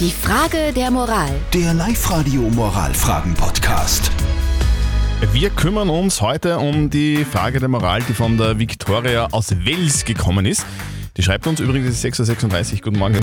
Die Frage der Moral. Der Live-Radio Moralfragen-Podcast. Wir kümmern uns heute um die Frage der Moral, die von der Victoria aus Wels gekommen ist. Die schreibt uns übrigens, es ist 6.36 Uhr, guten Morgen.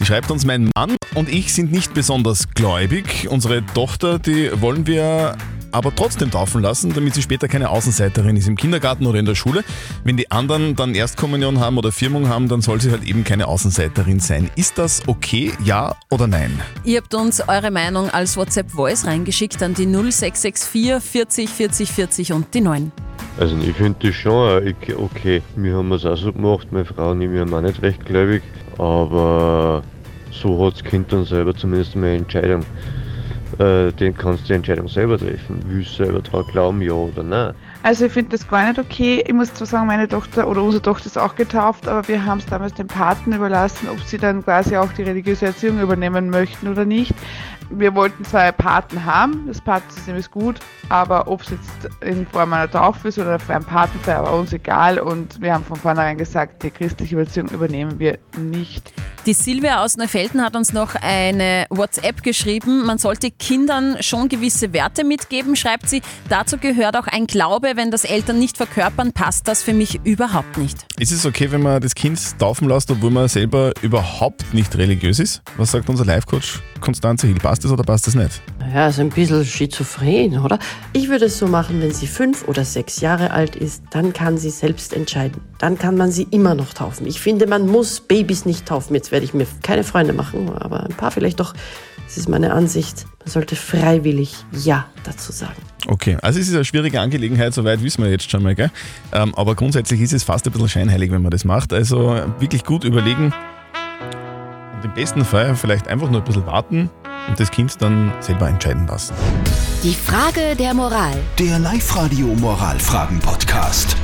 Die schreibt uns, mein Mann und ich sind nicht besonders gläubig. Unsere Tochter, die wollen wir aber trotzdem taufen lassen, damit sie später keine Außenseiterin ist im Kindergarten oder in der Schule. Wenn die anderen dann Erstkommunion haben oder Firmung haben, dann soll sie halt eben keine Außenseiterin sein. Ist das okay, ja oder nein? Ihr habt uns eure Meinung als WhatsApp-Voice reingeschickt an die 0664 40 40 40 und die 9. Also ich finde das schon okay. Wir haben es auch so gemacht, meine Frau und ich, wir haben auch nicht recht gläubig, aber so hat das Kind dann selber zumindest eine Entscheidung. Äh, den kannst du die Entscheidung selber treffen. Willst du selber daran glauben, ja oder nein? Also ich finde das gar nicht okay. Ich muss zwar sagen, meine Tochter oder unsere Tochter ist auch getauft, aber wir haben es damals den Paten überlassen, ob sie dann quasi auch die religiöse Erziehung übernehmen möchten oder nicht. Wir wollten einen Paten haben, das Patensystem ist gut, aber ob es jetzt in Form einer Taufe ist oder für einen Patenfeier, war uns egal und wir haben von vornherein gesagt, die christliche Erziehung übernehmen wir nicht. Die Silvia aus Neufelden hat uns noch eine WhatsApp geschrieben. Man sollte Kindern schon gewisse Werte mitgeben, schreibt sie. Dazu gehört auch ein Glaube. Wenn das Eltern nicht verkörpern, passt das für mich überhaupt nicht. Ist es okay, wenn man das Kind taufen lässt, obwohl man selber überhaupt nicht religiös ist? Was sagt unser Life-Coach Konstanze Hill? Passt das oder passt das nicht? Ja, ist ein bisschen schizophren, oder? Ich würde es so machen, wenn sie fünf oder sechs Jahre alt ist, dann kann sie selbst entscheiden. Dann kann man sie immer noch taufen. Ich finde, man muss Babys nicht taufen. Jetzt werde ich mir keine Freunde machen, aber ein paar vielleicht doch. Das ist meine Ansicht. Man sollte freiwillig Ja dazu sagen. Okay, also es ist eine schwierige Angelegenheit, soweit wissen wir jetzt schon mal, gell? Ähm, aber grundsätzlich ist es fast ein bisschen scheinheilig, wenn man das macht. Also wirklich gut überlegen und im besten Fall vielleicht einfach nur ein bisschen warten und das Kind dann selber entscheiden lassen. Die Frage der Moral. Der Live-Radio Moralfragen-Podcast.